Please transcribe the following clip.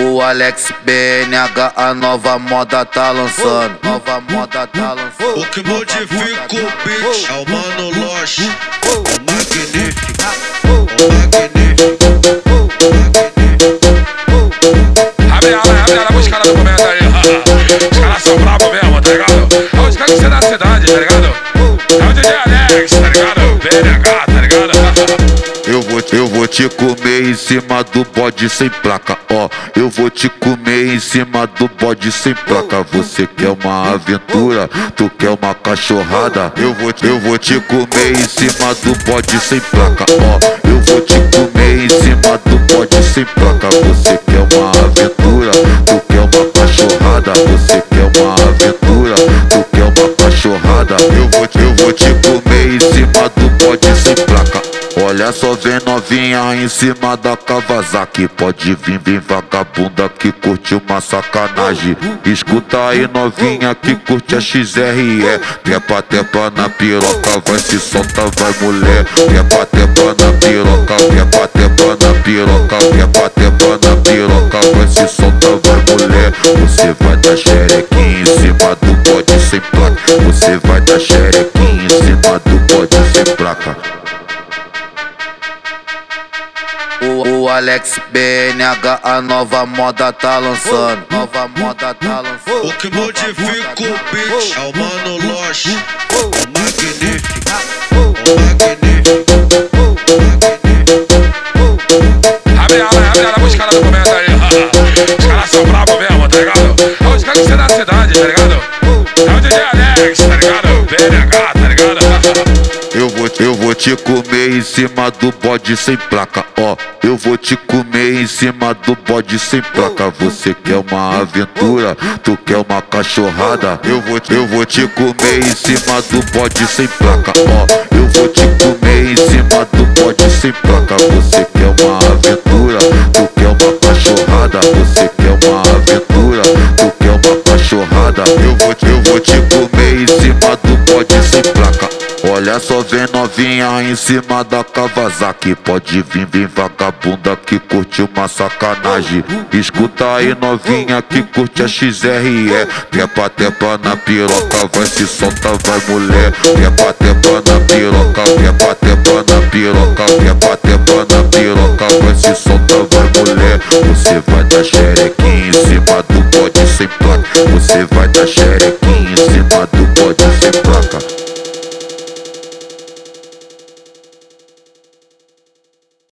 O Alex BNH, a nova moda tá lançando. Nova moda tá lançando. O que modifica o beat é o Mano Lost, o magnífico, o magnífico. Abre ela, abre ela pros caras do momento aí. Os caras são bravos mesmo, tá ligado? É os caras que você da cidade, tá ligado? É o DJ Alex, tá ligado? BNH, tá ligado? Eu vou, eu vou te comer em cima do bode sem placa, ó. Eu vou te comer em cima do bode sem placa. Você quer uma aventura, tu quer uma cachorrada. Eu vou, eu vou te comer em cima do bode sem placa, ó. Eu vou te comer em cima do bode sem placa. Você quer uma aventura, tu quer uma cachorrada. Você quer uma aventura, tu quer uma cachorrada. Eu vou, eu vou te Olha só, vem novinha em cima da Kawasaki. Pode vir, vem vagabunda que curte uma sacanagem. Escuta aí novinha que curte a XRE Trepa, trepa na piroca, vai se solta, vai mulher. Trepa, trepa na piroca, trepa, trepa na piroca. Trepa, trepa na piroca, vai se solta, vai mulher. Você vai dar xerequinha em cima do bode sem placa. Você vai dar xerequinha em cima do bode sem placa O, Alex BNH, a nova moda tá lançando. Nova moda tá lançando. O que modifica o beat é o Mano Lost, o magnífico, o magnífico. Abre ela, abre ela pros caras do momento aí. Os caras são bravos mesmo, tá ligado? É os caras que você da cidade, tá ligado? É o DJ Alex, tá ligado? BNH, tá ligado? Eu vou, te comer em cima do bode sem placa, ó. Eu vou te comer em cima do bode sem placa. Você quer uma aventura, tu quer uma cachorrada. Eu vou, eu vou te comer em cima do bode sem placa, ó. Eu vou te comer em cima do bode sem placa. Você quer uma aventura, tu quer uma cachorrada. Você Olha só, vem novinha em cima da Kawasaki. Pode vir, vem vagabunda que curte uma sacanagem. Escuta aí novinha que curte a XRE Trepa, trepa na piroca, vai se solta, vai mulher. Trepa, trepa na piroca, trepa, trepa na piroca. Trepa, trepa na piroca, vai se solta, vai mulher. Você vai dar xerequinha em cima do bode sem placa. Você vai dar xerequinha